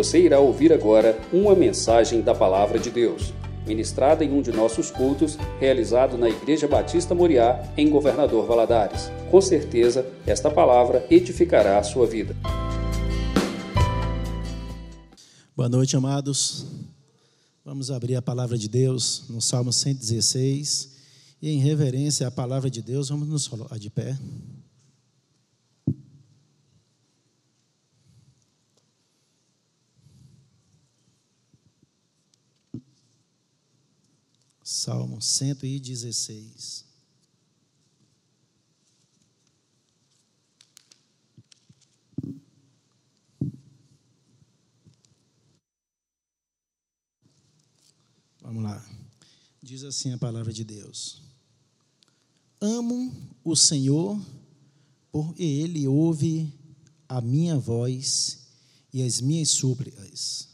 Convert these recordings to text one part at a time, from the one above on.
Você irá ouvir agora uma mensagem da Palavra de Deus, ministrada em um de nossos cultos, realizado na Igreja Batista Moriá, em Governador Valadares. Com certeza, esta palavra edificará a sua vida. Boa noite, amados. Vamos abrir a palavra de Deus no Salmo 116. E em reverência à palavra de Deus, vamos nos colocar de pé. Salmo 116. Vamos lá. Diz assim a palavra de Deus: Amo o Senhor, por Ele ouve a minha voz e as minhas súplicas.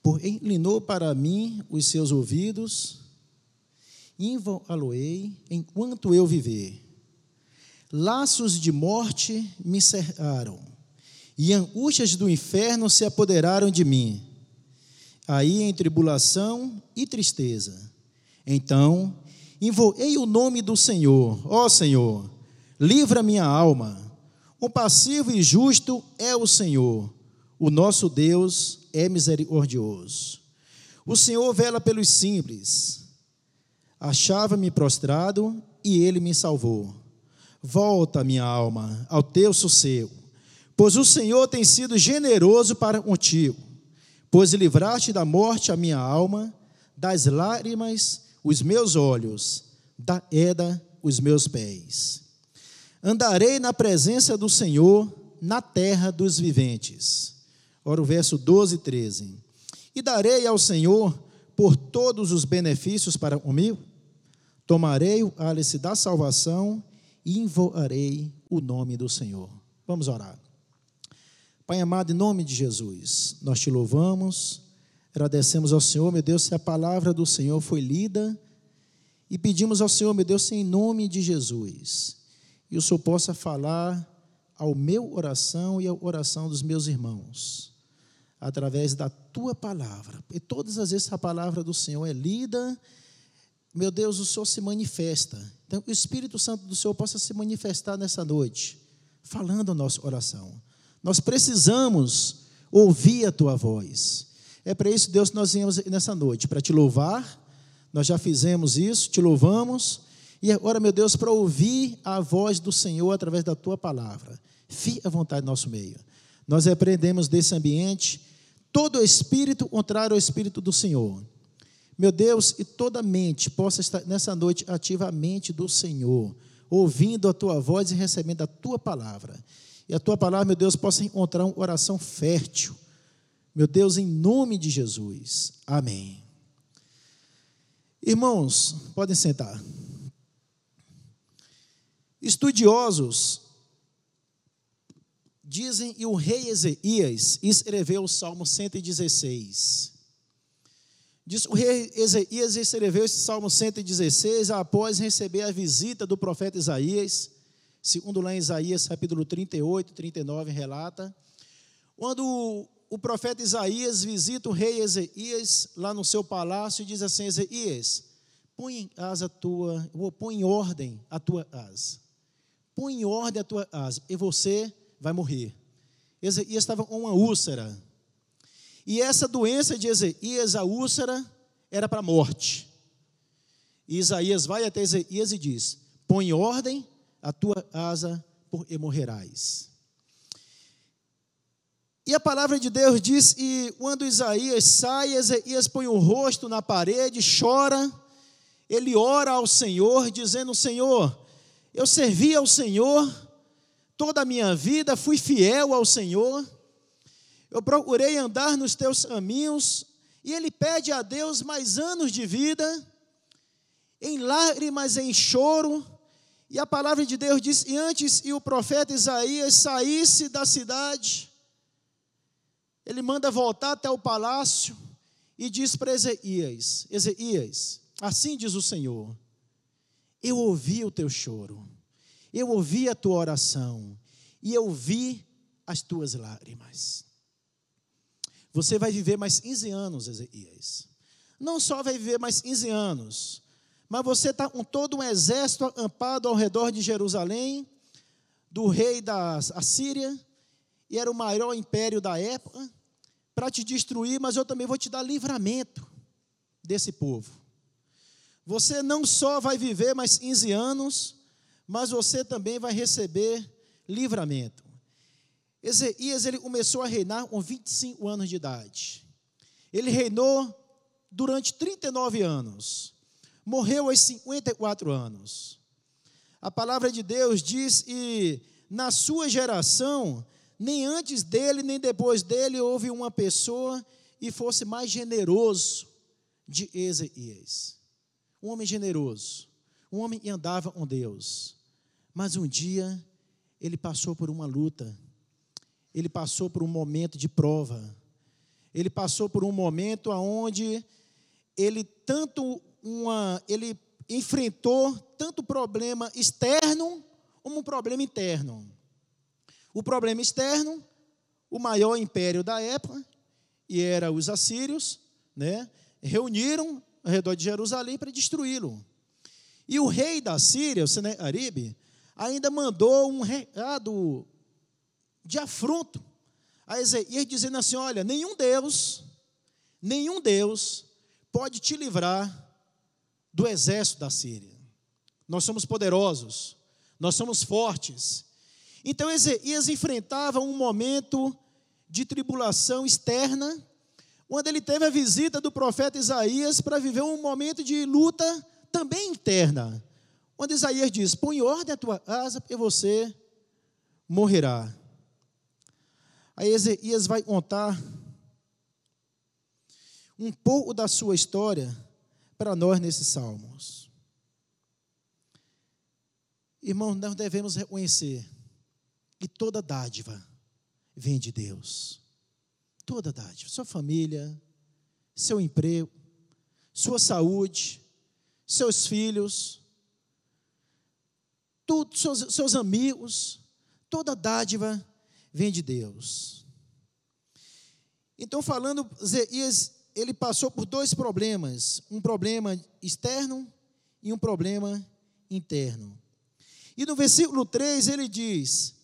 Por inclinou para mim os seus ouvidos, invocá-lo-ei enquanto eu viver. Laços de morte me cercaram, e angústias do inferno se apoderaram de mim aí em tribulação e tristeza. Então, invoquei o nome do Senhor, ó Senhor, livra minha alma. O passivo e justo é o Senhor, o nosso Deus é misericordioso. O Senhor vela pelos simples. Achava-me prostrado e ele me salvou. Volta, minha alma, ao teu sossego, pois o Senhor tem sido generoso para contigo pois livraste da morte a minha alma, das lágrimas os meus olhos, da eda os meus pés. Andarei na presença do Senhor na terra dos viventes. Ora, o verso 12 e 13. E darei ao Senhor por todos os benefícios para comigo, tomarei o cálice da salvação e invocarei o nome do Senhor. Vamos orar. Pai amado, em nome de Jesus, nós te louvamos, agradecemos ao Senhor, meu Deus, se a palavra do Senhor foi lida, e pedimos ao Senhor, meu Deus, em nome de Jesus, e o Senhor possa falar ao meu oração e à oração dos meus irmãos, através da tua palavra. E todas as vezes a palavra do Senhor é lida, meu Deus, o Senhor se manifesta. Então, o Espírito Santo do Senhor possa se manifestar nessa noite, falando a nossa oração. Nós precisamos ouvir a tua voz. É para isso, Deus, que nós viemos nessa noite, para te louvar. Nós já fizemos isso, te louvamos. E agora, meu Deus, para ouvir a voz do Senhor através da tua palavra. Fique à vontade no nosso meio. Nós repreendemos desse ambiente todo espírito contrário ao espírito do Senhor. Meu Deus, e toda mente possa estar nessa noite ativamente do Senhor, ouvindo a tua voz e recebendo a tua palavra. E a tua palavra, meu Deus, possa encontrar um coração fértil. Meu Deus, em nome de Jesus. Amém. Irmãos, podem sentar. Estudiosos dizem que o rei Ezequias escreveu o Salmo 116. O rei Ezequias escreveu esse Salmo 116 após receber a visita do profeta Isaías segundo lá em Isaías capítulo 38, 39 relata, quando o profeta Isaías visita o rei Ezequias lá no seu palácio e diz assim: Ezequias, põe em a tua, põe em ordem a tua casa. Põe em ordem a tua casa e você vai morrer. Ezequias estava com uma úlcera. E essa doença de úlcera, era para a morte. E Isaías vai até Ezequias e diz: Põe em ordem a tua asa e morrerás. E a palavra de Deus diz: e quando Isaías sai, Isaías põe o rosto na parede, chora, ele ora ao Senhor, dizendo: Senhor, eu servi ao Senhor toda a minha vida, fui fiel ao Senhor, eu procurei andar nos teus caminhos, e ele pede a Deus mais anos de vida, em lágrimas, em choro, e a palavra de Deus diz: E antes e o profeta Isaías saísse da cidade, ele manda voltar até o palácio e diz para Ezequias: Ezequias, assim diz o Senhor: Eu ouvi o teu choro, eu ouvi a tua oração, e eu vi as tuas lágrimas. Você vai viver mais 15 anos, Ezequias. Não só vai viver mais 15 anos, mas você está com todo um exército ampado ao redor de Jerusalém, do rei da Assíria, e era o maior império da época, para te destruir, mas eu também vou te dar livramento desse povo. Você não só vai viver mais 15 anos, mas você também vai receber livramento. Ezequias ele começou a reinar com 25 anos de idade. Ele reinou durante 39 anos. Morreu aos 54 anos. A palavra de Deus diz que na sua geração, nem antes dele, nem depois dele, houve uma pessoa e fosse mais generoso de Ezequias. Um homem generoso, um homem que andava com Deus. Mas um dia ele passou por uma luta, ele passou por um momento de prova, ele passou por um momento onde ele tanto uma, ele enfrentou tanto problema externo como um problema interno. O problema externo, o maior império da época, e era os assírios, né, reuniram ao redor de Jerusalém para destruí-lo. E o rei da Síria, o Senaqueribe, ainda mandou um recado de afronto a Ezequias, dizendo assim: Olha, nenhum Deus, nenhum Deus pode te livrar do exército da Síria. Nós somos poderosos, nós somos fortes. Então Ezequias enfrentava um momento de tribulação externa, quando ele teve a visita do profeta Isaías para viver um momento de luta também interna. Onde Isaías diz: Põe ordem a tua casa, porque você morrerá. Aí Ezequias vai contar um pouco da sua história para nós nesses salmos. Irmãos, nós devemos reconhecer que toda dádiva vem de Deus. Toda dádiva. Sua família, seu emprego, sua saúde, seus filhos, tudo, seus, seus amigos, toda dádiva vem de Deus. Então, falando, Zeias ele passou por dois problemas: um problema externo e um problema interno. E no versículo 3 ele diz: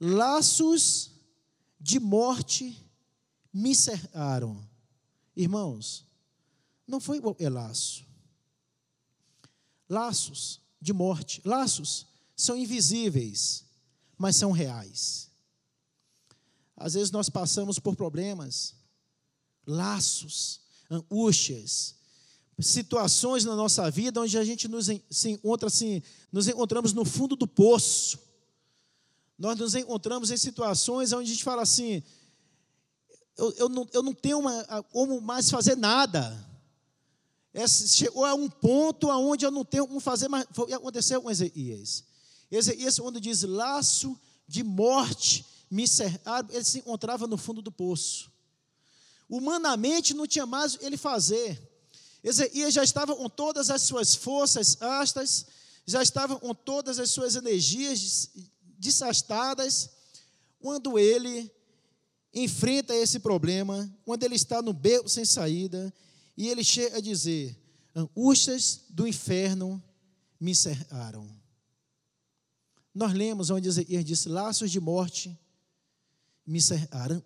Laços de morte me cercaram. Irmãos, não foi qualquer laço. Laços de morte. Laços são invisíveis, mas são reais. Às vezes nós passamos por problemas laços, angústias, situações na nossa vida onde a gente nos se encontra assim, nos encontramos no fundo do poço. Nós nos encontramos em situações onde a gente fala assim, eu, eu, não, eu não tenho uma, como mais fazer nada. Essa, chegou a um ponto onde eu não tenho como fazer mais. Foi, aconteceu com Ezequias. Ezequias, quando diz laço de morte, me cercaram, ele se encontrava no fundo do poço. Humanamente não tinha mais ele fazer. Ezequias já estava com todas as suas forças astas, já estava com todas as suas energias desastadas, quando ele enfrenta esse problema, quando ele está no beco sem saída, e ele chega a dizer: angústias do inferno me cercaram. Nós lemos onde Ezequias disse: laços de morte me cercaram,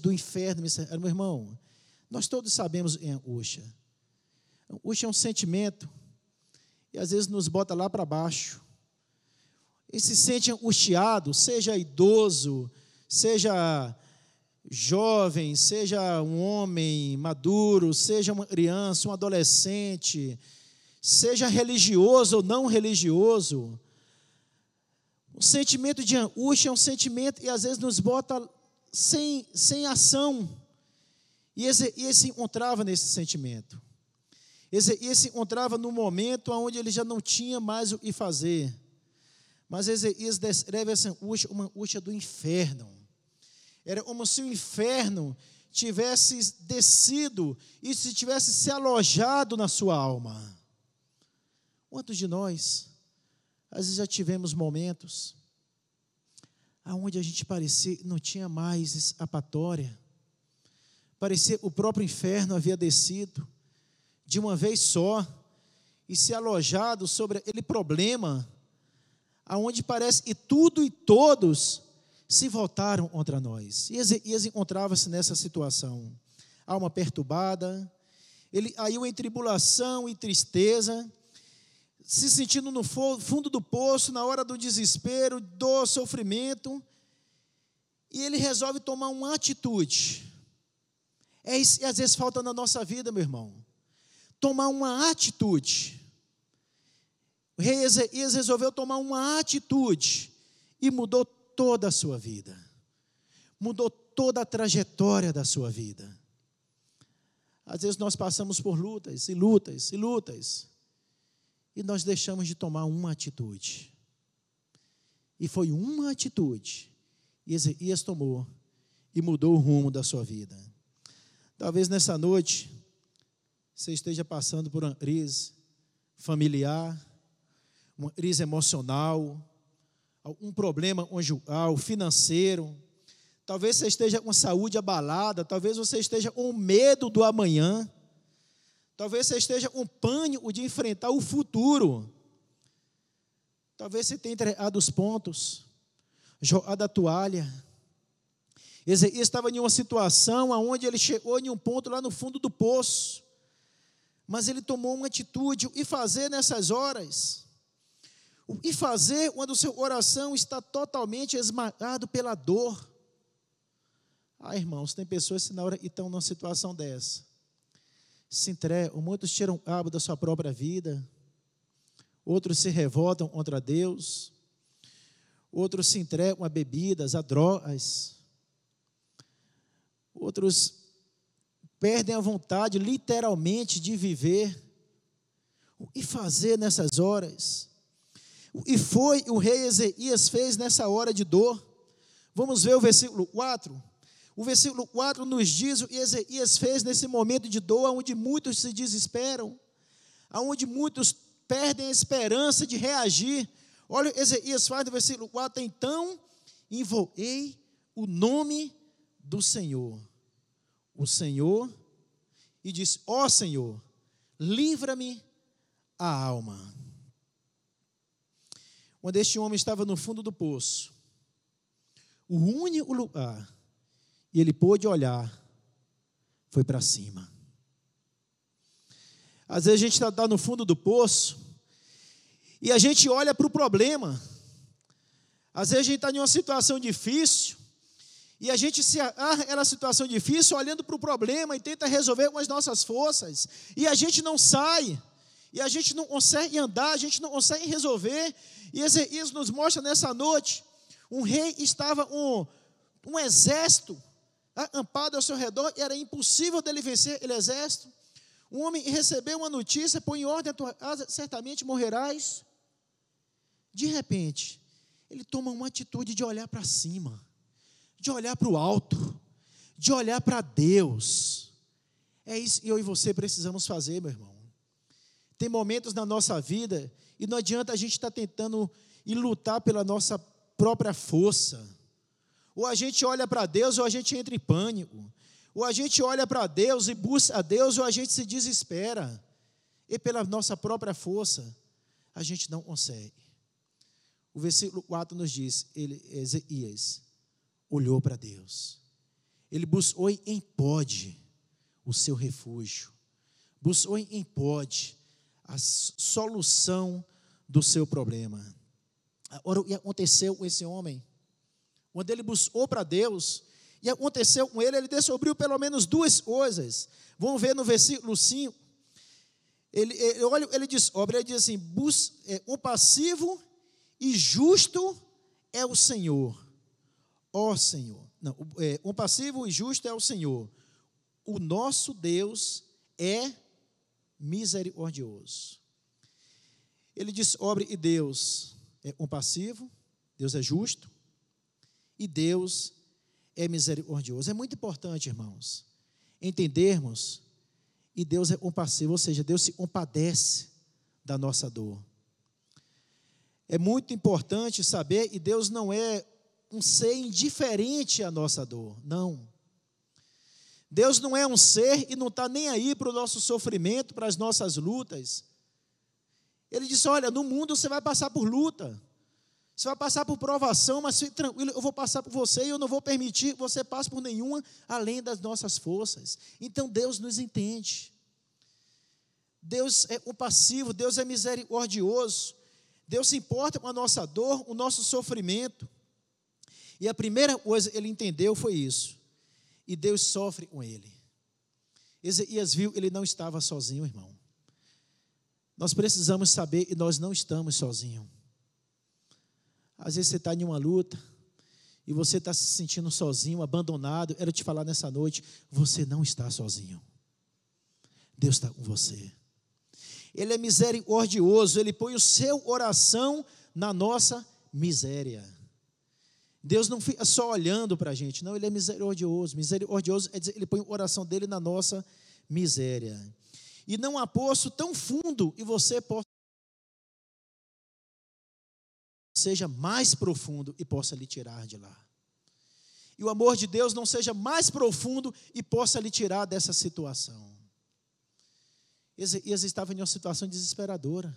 do inferno me cercaram. Meu irmão, nós todos sabemos em angústia. Angústia é um sentimento e às vezes nos bota lá para baixo. E se sente angustiado, seja idoso, seja jovem, seja um homem maduro, seja uma criança, um adolescente, seja religioso ou não religioso, o sentimento de angústia é um sentimento e às vezes nos bota sem, sem ação. E esse se encontrava nesse sentimento. Esse se encontrava no momento onde ele já não tinha mais o que fazer. Mas Ezequias descreve essa angústia, uma angústia do inferno. Era como se o inferno tivesse descido e se tivesse se alojado na sua alma. Quantos de nós às vezes já tivemos momentos aonde a gente parecia não tinha mais escapatória. Parecia o próprio inferno havia descido de uma vez só e se alojado sobre aquele problema, aonde parece que tudo e todos se voltaram contra nós. E Ezequias encontrava-se nessa situação, alma perturbada, ele caiu em tribulação e tristeza, se sentindo no fundo do poço, na hora do desespero, do sofrimento, e ele resolve tomar uma atitude. É isso que às vezes falta na nossa vida, meu irmão. Tomar uma atitude. O rei Ezequias resolveu tomar uma atitude e mudou toda a sua vida. Mudou toda a trajetória da sua vida. Às vezes nós passamos por lutas e lutas e lutas e nós deixamos de tomar uma atitude. E foi uma atitude que Ezequias tomou e mudou o rumo da sua vida. Talvez nessa noite você esteja passando por uma crise familiar, uma crise emocional, algum problema conjugal, financeiro. Talvez você esteja com saúde abalada, talvez você esteja com medo do amanhã. Talvez você esteja com pânico de enfrentar o futuro. Talvez você tenha entregado os pontos, jogado a toalha. Ezequias estava em uma situação onde ele chegou em um ponto lá no fundo do poço. Mas ele tomou uma atitude. O que fazer nessas horas? O que fazer quando o seu coração está totalmente esmagado pela dor? Ah, irmãos, tem pessoas que na hora estão numa situação dessa se entregam, muitos tiram cabo da sua própria vida, outros se revoltam contra Deus, outros se entregam a bebidas, a drogas, outros perdem a vontade, literalmente, de viver. O que fazer nessas horas? Que foi o rei Ezequias fez nessa hora de dor? Vamos ver o versículo 4. O versículo 4 nos diz o Ezequias fez nesse momento de dor, onde muitos se desesperam, onde muitos perdem a esperança de reagir. Olha, Ezequias faz no versículo 4: Então invoquei o nome do Senhor, o Senhor, e disse: Ó oh, Senhor, livra-me a alma. Quando este homem estava no fundo do poço, o único lugar e ele pôde olhar, foi para cima. Às vezes a gente está tá no fundo do poço e a gente olha para o problema. Às vezes a gente está em uma situação difícil e a gente se agarra aquela situação difícil olhando para o problema e tenta resolver com as nossas forças e a gente não sai. E a gente não consegue andar, a gente não consegue resolver. E Ezequias nos mostra nessa noite: um rei estava um, um exército acampado ao seu redor, e era impossível dele vencer aquele exército. Um homem recebeu uma notícia, põe em ordem a tua casa, certamente morrerás. De repente, ele toma uma atitude de olhar para cima, de olhar para o alto, de olhar para Deus. É isso que eu e você precisamos fazer, meu irmão. Tem momentos na nossa vida e não adianta a gente estar tá tentando e lutar pela nossa própria força. Ou a gente olha para Deus ou a gente entra em pânico. Ou a gente olha para Deus e busca a Deus ou a gente se desespera. E pela nossa própria força, a gente não consegue. O versículo 4 nos diz: ele, Ezequias olhou para Deus. Ele buscou em pode o seu refúgio. Buscou em pode a solução do seu problema. Agora, o que aconteceu com esse homem? Quando ele buscou para Deus, e aconteceu com ele, ele descobriu pelo menos duas coisas. Vamos ver no versículo 5. Ele, ele, olha, ele diz, obra, ele diz assim: bus, é, um passivo e justo é o Senhor. Ó Senhor. Não, é, um passivo e justo é o Senhor. O nosso Deus é misericordioso. Ele diz, obra e Deus é compassivo, Deus é justo, e Deus é misericordioso. É muito importante, irmãos, entendermos e Deus é compassivo, ou seja, Deus se compadece da nossa dor. É muito importante saber, e Deus não é um ser indiferente à nossa dor, não. Deus não é um ser e não está nem aí para o nosso sofrimento, para as nossas lutas. Ele disse: Olha, no mundo você vai passar por luta, você vai passar por provação, mas tranquilo, eu vou passar por você e eu não vou permitir que você passe por nenhuma além das nossas forças. Então Deus nos entende. Deus é compassivo, Deus é misericordioso. Deus se importa com a nossa dor, o nosso sofrimento. E a primeira coisa que ele entendeu foi isso. E Deus sofre com ele. Ezequias viu, ele não estava sozinho, irmão. Nós precisamos saber e nós não estamos sozinhos. Às vezes você está em uma luta e você está se sentindo sozinho, abandonado. Quero te falar nessa noite: você não está sozinho. Deus está com você. Ele é misericordioso, ele põe o seu oração na nossa miséria. Deus não fica só olhando para a gente, não, ele é misericordioso. Misericordioso é dizer, ele põe o oração dele na nossa miséria. E não há poço tão fundo e você seja mais profundo e possa lhe tirar de lá. E o amor de Deus não seja mais profundo e possa lhe tirar dessa situação. Ezequias estava em uma situação desesperadora.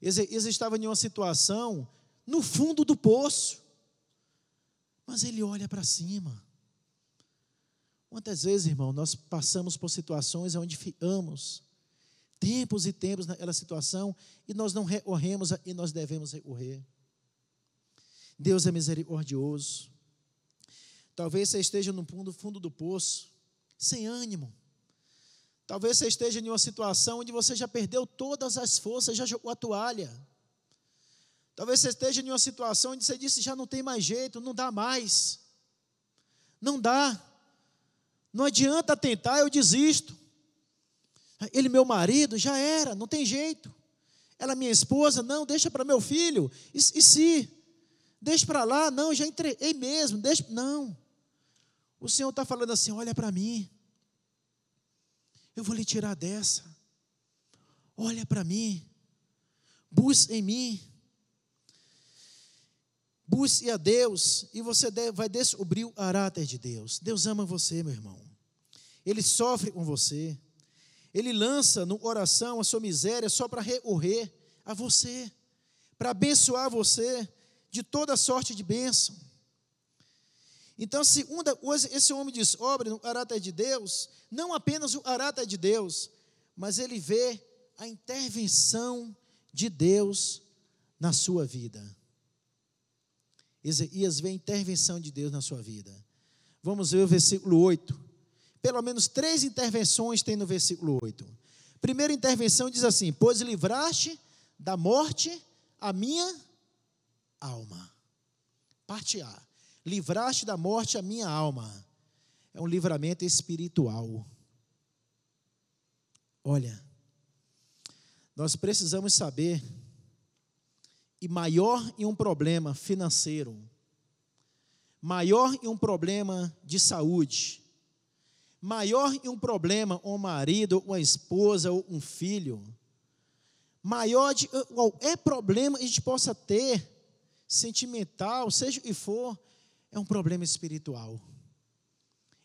Ezequias estava em uma situação no fundo do poço. Mas ele olha para cima. Quantas vezes, irmão, nós passamos por situações onde ficamos tempos e tempos naquela situação e nós não recorremos e nós devemos recorrer. Deus é misericordioso. Talvez você esteja no fundo, do poço, sem ânimo Talvez você esteja em uma situação onde você já perdeu todas as forças, já jogou a toalha. Talvez você esteja em uma situação onde você disse já não tem mais jeito, não dá mais. Não dá. Não adianta tentar, eu desisto. Ele, meu marido, já era, não tem jeito. Ela, minha esposa, não, deixa para meu filho. E, e se? Deixa para lá, não, já entreguei mesmo, deixa. Não. O Senhor está falando assim: olha para mim. Eu vou lhe tirar dessa. Olha para mim. Busque em mim. Busque a Deus e você vai descobrir o caráter de Deus. Deus ama você, meu irmão. Ele sofre com você. Ele lança no coração a sua miséria só para recorrer a você, para abençoar você de toda sorte de bênção. Então, segunda coisa, esse homem descobre no caráter de Deus, não apenas o caráter de Deus, mas ele vê a intervenção de Deus na sua vida. Isaías vê a intervenção de Deus na sua vida. Vamos ver o versículo 8. Pelo menos três intervenções tem no versículo 8. Primeira intervenção diz assim: Pois livraste da morte a minha alma. Parte A livraste da morte a minha alma. É um livramento espiritual. Olha, nós precisamos saber, e maior em um problema financeiro, maior em um problema de saúde, maior um problema um marido, uma esposa ou um filho, maior de qualquer problema a gente possa ter, sentimental, seja o que for, é um problema espiritual.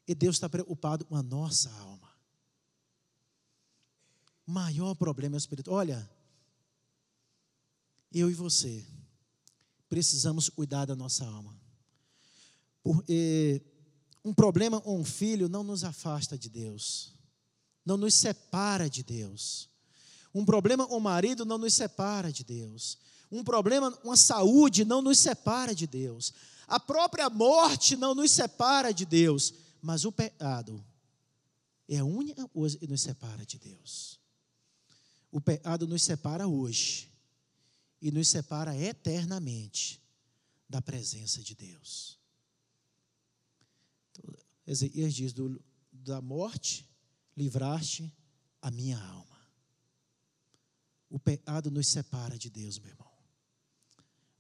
E Deus está preocupado com a nossa alma. Maior problema espiritual. Olha, eu e você precisamos cuidar da nossa alma. Porque um problema com um filho não nos afasta de Deus, não nos separa de Deus. Um problema com o marido não nos separa de Deus. Um problema com a saúde não nos separa de Deus. A própria morte não nos separa de Deus, mas o pecado é a única coisa que nos separa de Deus. O pecado nos separa hoje e nos separa eternamente da presença de Deus. Então, Ezequias diz: do, da morte livraste a minha alma. O pecado nos separa de Deus, meu irmão.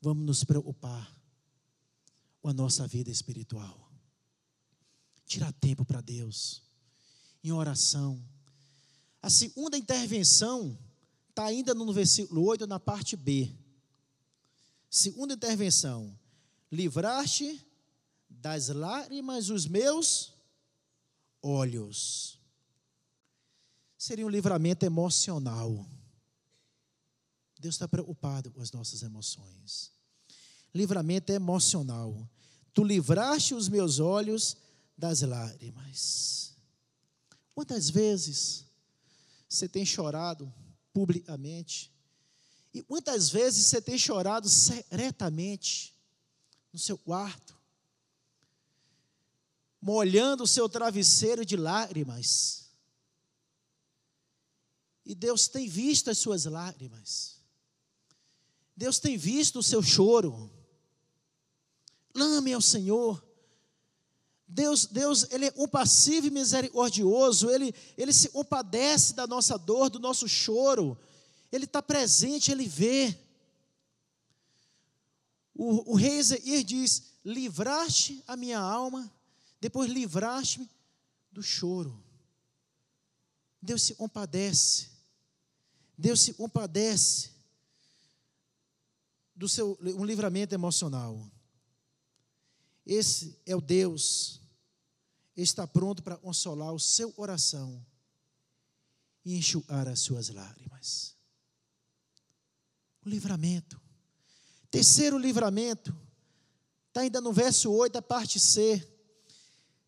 Vamos nos preocupar a nossa vida espiritual. Tirar tempo para Deus, em oração. A segunda intervenção está ainda no versículo 8, na parte B. Segunda intervenção: livraste das lágrimas os meus olhos. Seria um livramento emocional. Deus está preocupado com as nossas emoções. Livramento emocional. Tu livraste os meus olhos das lágrimas. Quantas vezes você tem chorado publicamente? E quantas vezes você tem chorado secretamente no seu quarto? Molhando o seu travesseiro de lágrimas. E Deus tem visto as suas lágrimas. Deus tem visto o seu choro. Lame ao Senhor. Deus, Deus, Ele é compassivo e misericordioso, Ele, Ele se compadece da nossa dor, do nosso choro, Ele está presente, Ele vê. O, o rei Ezequias diz: livraste a minha alma, depois livraste-me do choro. Deus se compadece, Deus se compadece do seu um livramento emocional. Esse é o Deus está pronto para consolar o seu coração e enxugar as suas lágrimas. O livramento. Terceiro livramento, está ainda no verso 8, a parte C.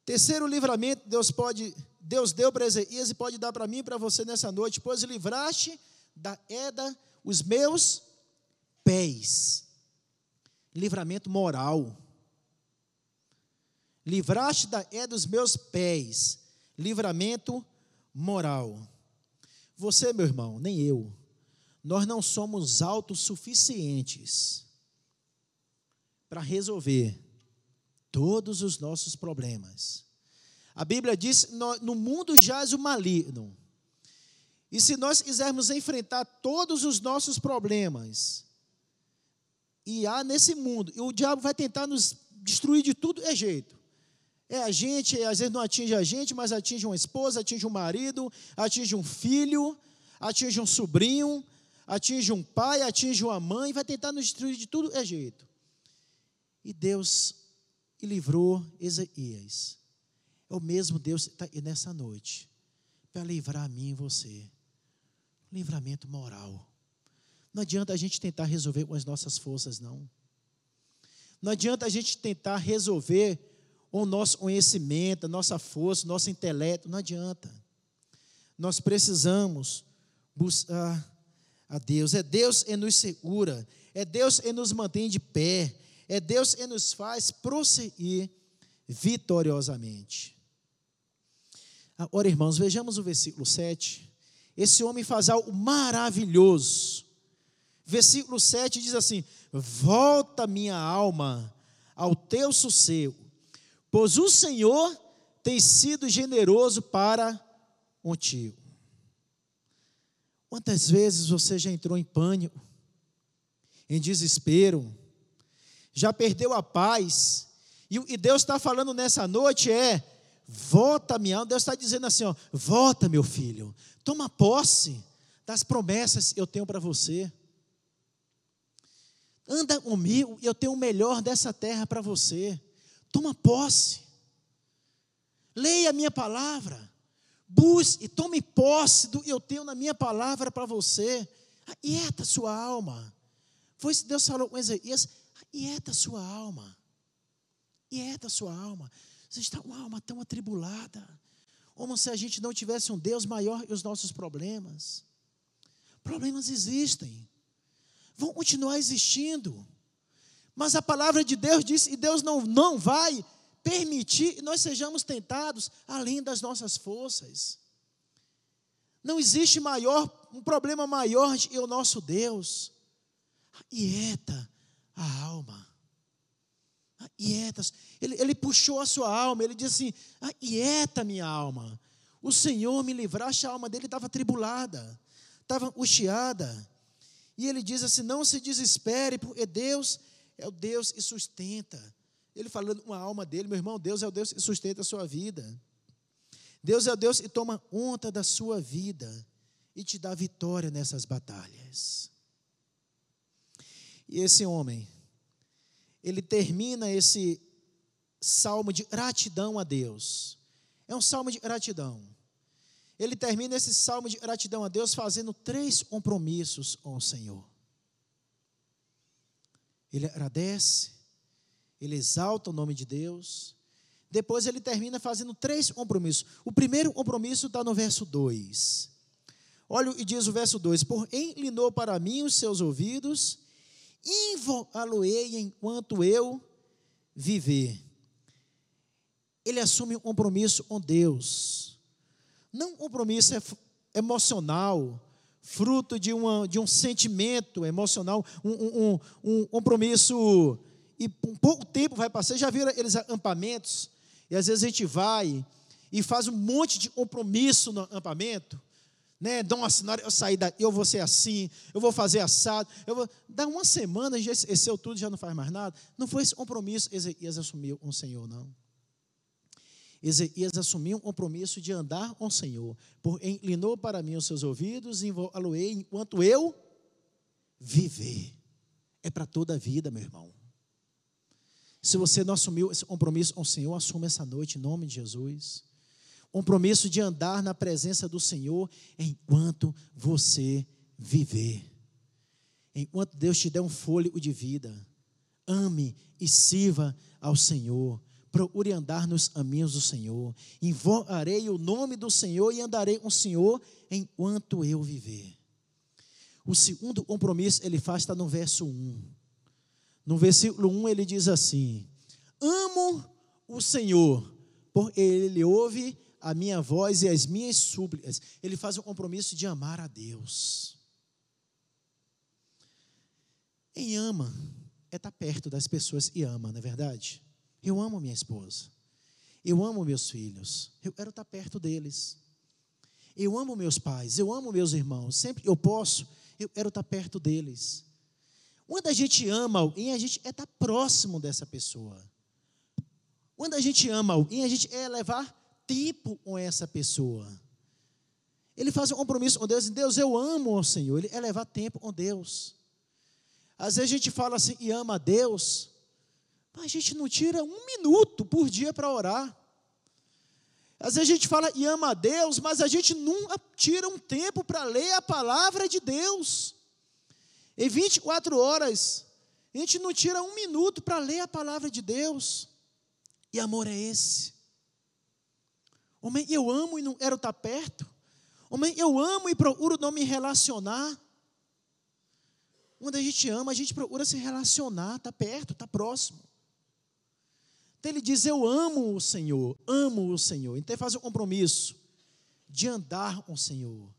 Terceiro livramento, Deus pode, Deus deu para Ezequias e pode dar para mim e para você nessa noite, pois livraste da Eda os meus pés. Livramento moral. Livraste da é dos meus pés, livramento moral. Você, meu irmão, nem eu, nós não somos autossuficientes para resolver todos os nossos problemas. A Bíblia diz: no mundo jaz o maligno. E se nós quisermos enfrentar todos os nossos problemas, e há nesse mundo, e o diabo vai tentar nos destruir de tudo é jeito. É a gente, às vezes não atinge a gente, mas atinge uma esposa, atinge um marido, atinge um filho, atinge um sobrinho, atinge um pai, atinge uma mãe, vai tentar nos destruir de tudo é jeito. E Deus e livrou Ezequias. É o mesmo Deus está nessa noite para livrar a mim e você. Livramento moral. Não adianta a gente tentar resolver com as nossas forças, não. Não adianta a gente tentar resolver o nosso conhecimento, a nossa força, o nosso intelecto, não adianta. Nós precisamos buscar a Deus. É Deus que nos segura, é Deus que nos mantém de pé, é Deus que nos faz prosseguir vitoriosamente. Agora, irmãos, vejamos o versículo 7. Esse homem faz algo maravilhoso. Versículo 7 diz assim: Volta minha alma ao teu sossego pois o Senhor tem sido generoso para contigo. Quantas vezes você já entrou em pânico, em desespero, já perdeu a paz, e, Deus está falando nessa noite é: volta, minha alma. Deus está dizendo assim: ó, volta, meu filho, toma posse das promessas que eu tenho para você. Anda comigo, eu tenho o melhor dessa terra para você. Toma posse. Leia a minha palavra. Busque e tome posse do que eu tenho na minha palavra para você. Aquieta sua alma. Foi isso que Deus falou com Ezequias. Aquieta sua alma. Aquieta sua alma. Você está com uma alma tão atribulada. Como se a gente não tivesse um Deus maior que os nossos problemas. Problemas existem. Vão continuar existindo. Mas a palavra de Deus diz, e Deus não, não vai permitir que nós sejamos tentados além das nossas forças. Não existe maior, um problema maior que o nosso Deus. Ieta a alma. Ieta. Ele, ele puxou a sua alma, ele disse assim: Ieta minha alma. O Senhor me livraste, a alma dele estava tribulada, estava angustiada. E ele diz assim: Não se desespere, porque Deus é o Deus que sustenta. Ele falando com a alma dele, meu irmão, Deus é o Deus que sustenta a sua vida. Deus é o Deus que toma conta da sua vida e te dá vitória nessas batalhas. E esse homem, ele termina esse salmo de gratidão a Deus. É um salmo de gratidão. Ele termina esse salmo de gratidão a Deus fazendo três compromissos ao Senhor. Ele agradece, ele exalta o nome de Deus. Depois ele termina fazendo três compromissos. O primeiro compromisso está no verso 2. Olha e diz o verso 2: Por inclinou para mim os seus ouvidos, invocá-lo-ei enquanto eu viver. Ele assume um compromisso com Deus. Não um compromisso emocional, fruto de, uma, de um sentimento emocional, um, um, um, compromisso. E um pouco tempo vai passar. Já viram aqueles acampamentos? E às vezes a gente vai e faz um monte de compromisso no acampamento. Né, dá uma assinada, eu sair daqui, eu vou ser assim, eu vou fazer assado, eu vou. Dá uma semana, já esqueceu tudo, já não faz mais nada. Não foi esse compromisso Ezequias assumiu o Senhor, não. Ezequias assumiu um compromisso de andar com o Senhor. Por inclinou para mim os seus ouvidos e aloei enquanto eu viver. É para toda a vida, meu irmão. Se você não assumiu esse compromisso com o Senhor, assuma essa noite em nome de Jesus. Compromisso de andar na presença do Senhor enquanto você viver. Enquanto Deus te der um fôlego de vida, ame e sirva ao Senhor procure andar nos caminhos do Senhor. Invocarei o nome do Senhor e andarei com o Senhor enquanto eu viver. O segundo compromisso ele faz está no verso 1. No versículo 1 ele diz assim: Amo o Senhor, porque ele ouve a minha voz e as minhas súplicas. Ele faz o compromisso de amar a Deus. Quem ama é estar perto das pessoas e ama, não é verdade? Eu amo minha esposa. Eu amo meus filhos. Eu quero estar perto deles. Eu amo meus pais. Eu amo meus irmãos. Sempre eu posso, eu quero estar perto deles. Quando a gente ama alguém, a gente é estar próximo dessa pessoa. Quando a gente ama alguém, a gente é levar tempo com essa pessoa. Ele faz um compromisso com Deus. Deus, eu amo o Senhor. Ele é levar tempo com Deus. Às vezes a gente fala assim e ama a Deus, a gente não tira um minuto por dia para orar. Às vezes a gente fala e ama a Deus, mas a gente nunca tira um tempo para ler a palavra de Deus. Em 24 horas, a gente não tira um minuto para ler a palavra de Deus. E amor é esse. Homem, eu amo e não quero estar perto. Homem, eu amo e procuro não me relacionar. Quando a gente ama, a gente procura se relacionar, está perto, está próximo. Então ele diz: Eu amo o Senhor, amo o Senhor. Então ele faz um compromisso de andar com o Senhor,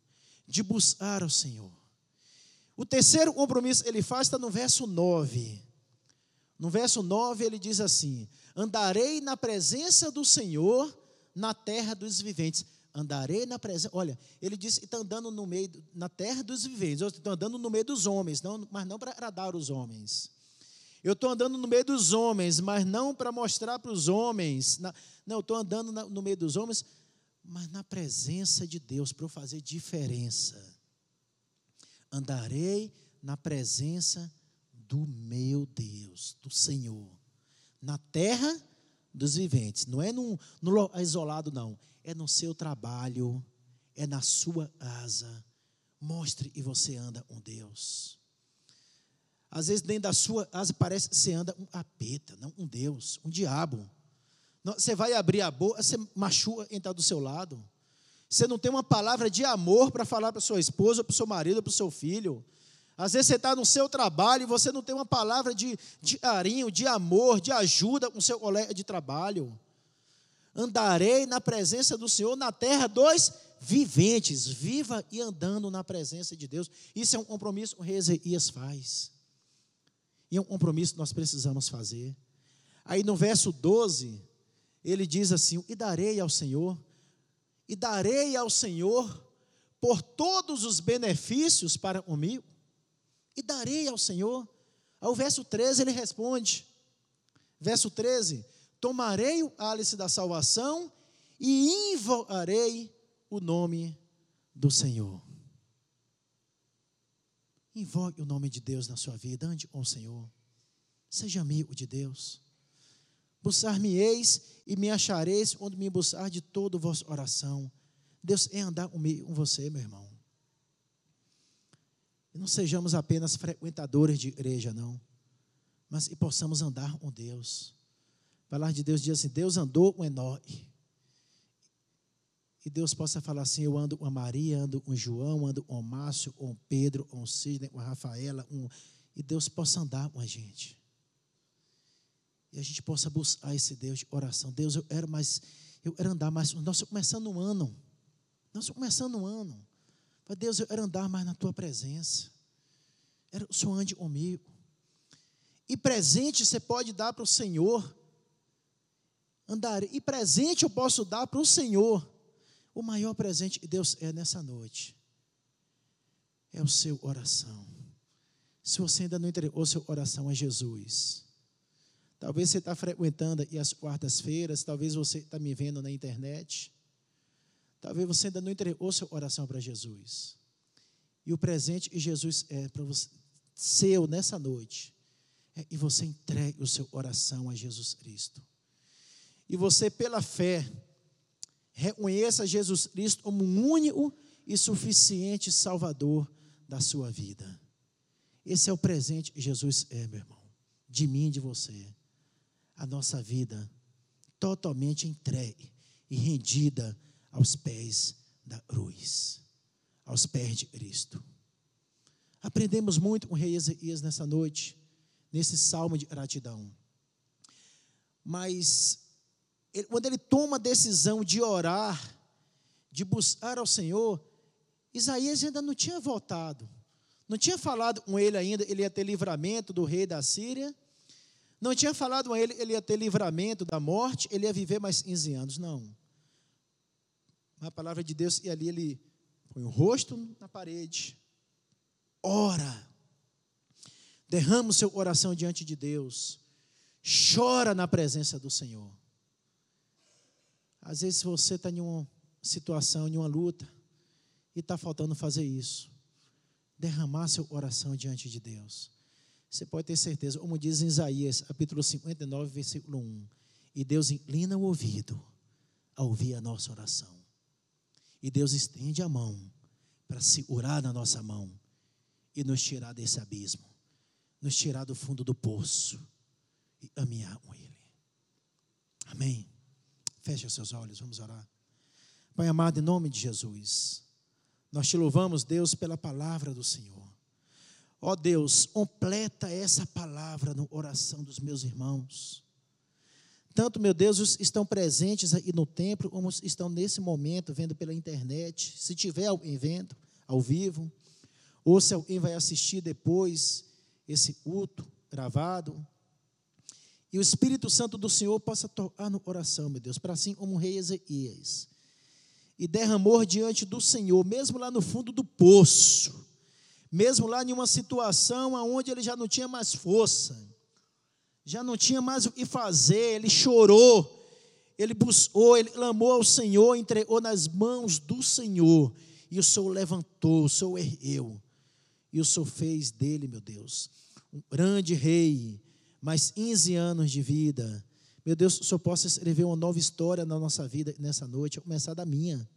de buscar o Senhor. O terceiro compromisso ele faz está no verso 9. No verso 9 ele diz assim: Andarei na presença do Senhor na terra dos viventes. Andarei na presença. Olha, ele diz que está andando no meio, na terra dos viventes. Estou andando no meio dos homens, não, mas não para agradar os homens. Eu estou andando no meio dos homens, mas não para mostrar para os homens. Na, não, eu estou andando na, no meio dos homens, mas na presença de Deus, para eu fazer diferença. Andarei na presença do meu Deus, do Senhor. Na terra dos viventes. Não é num, no isolado, não. É no seu trabalho, é na sua casa. Mostre e você anda com Deus. Às vezes, dentro da sua casa, parece que você anda um apeta, não um Deus, um diabo. Você vai abrir a boca, você machuca quem está do seu lado. Você não tem uma palavra de amor para falar para sua esposa, para o seu marido, para o seu filho. Às vezes você está no seu trabalho e você não tem uma palavra de, de carinho, de amor, de ajuda com seu colega de trabalho. Andarei na presença do Senhor na terra dos viventes. Viva e andando na presença de Deus. Isso é um compromisso que o faz. E é um compromisso que nós precisamos fazer. Aí no verso 12, ele diz assim: E darei ao Senhor, e darei ao Senhor por todos os benefícios para comigo, e darei ao Senhor. Ao verso 13 ele responde, verso 13: Tomarei o álice da salvação e invocarei o nome do Senhor. Invoque o nome de Deus na sua vida, ande com o Senhor. Seja amigo de Deus. Buscar-me-eis e me achareis onde me buscar de todo vossa oração. Deus é andar com você, meu irmão. E não sejamos apenas frequentadores de igreja, não. Mas e possamos andar com Deus. Falar de Deus diz assim: Deus andou com Enoque. E Deus possa falar assim: eu ando com a Maria, ando com João, ando com Márcio, com Pedro, com Sidney, com a Rafaela. Um... E Deus possa andar com a gente. E a gente possa buscar esse Deus de oração. Deus, eu quero mais, eu quero andar mais. Nós estamos começando um ano. Nós estamos começando um ano. Mas Deus, eu quero andar mais na tua presença. O Senhor ande comigo. E presente você pode dar para o Senhor. Andar. E presente eu posso dar para o Senhor. O maior presente que Deus é nessa noite é o seu oração. Se você ainda não entregou seu oração a Jesus, talvez você está frequentando aqui as quartas-feiras, talvez você está me vendo na internet, talvez você ainda não entregou seu oração para Jesus. E o presente que Jesus é para você, seu nessa noite, é, e você entregue o seu oração a Jesus Cristo. E você, pela fé, reconheça Jesus Cristo como um único e suficiente Salvador da sua vida. Esse é o presente que Jesus é, meu irmão, de mim e de você. A nossa vida totalmente entregue e rendida aos pés da cruz, aos pés de Cristo. Aprendemos muito com o rei Ezequias nessa noite, nesse salmo de gratidão. Mas ele, quando ele toma a decisão de orar, de buscar ao Senhor, Isaías ainda não tinha voltado. Não tinha falado com ele ainda, ele ia ter livramento do rei da Síria. Não tinha falado com ele, ele ia ter livramento da morte, ele ia viver mais 15 anos. Não. A palavra de Deus, e ali ele põe o rosto na parede, ora, derrama o seu coração diante de Deus, chora na presença do Senhor. Às vezes você está em uma situação, em uma luta, e está faltando fazer isso. Derramar seu coração diante de Deus. Você pode ter certeza, como diz em Isaías, capítulo 59, versículo 1. E Deus inclina o ouvido a ouvir a nossa oração. E Deus estende a mão para segurar na nossa mão e nos tirar desse abismo, nos tirar do fundo do poço e caminhar com Ele. Amém. Feche seus olhos, vamos orar. Pai amado, em nome de Jesus, nós te louvamos, Deus, pela palavra do Senhor. Ó Deus, completa essa palavra no oração dos meus irmãos. Tanto, meu Deus, estão presentes aí no templo, como estão nesse momento vendo pela internet. Se tiver alguém vendo ao vivo, ou se alguém vai assistir depois esse culto gravado, e o Espírito Santo do Senhor possa tocar no coração, meu Deus, para assim como o rei Ezequias. E derramou diante do Senhor, mesmo lá no fundo do poço, mesmo lá em uma situação onde ele já não tinha mais força, já não tinha mais o que fazer, ele chorou, ele buscou, ele clamou ao Senhor, entregou nas mãos do Senhor, e o Senhor levantou, o Senhor ergueu, e o Senhor fez dele, meu Deus, um grande rei, mais 15 anos de vida. Meu Deus, o Senhor possa escrever uma nova história na nossa vida nessa noite, a começar da minha.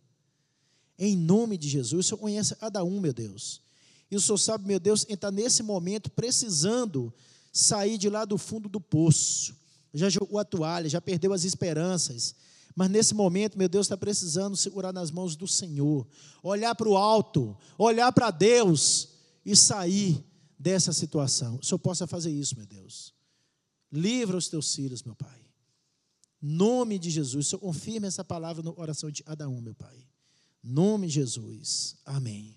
Em nome de Jesus, o Senhor conhece cada um, meu Deus. E o Senhor sabe, meu Deus, entrar nesse momento precisando sair de lá do fundo do poço. Já jogou a toalha, já perdeu as esperanças. Mas nesse momento, meu Deus está precisando segurar nas mãos do Senhor, olhar para o alto, olhar para Deus e sair dessa situação. O Senhor possa fazer isso, meu Deus. Livra os teus filhos, meu Pai. Nome de Jesus. Senhor, confirme essa palavra no coração de cada um, meu Pai. Nome de Jesus. Amém.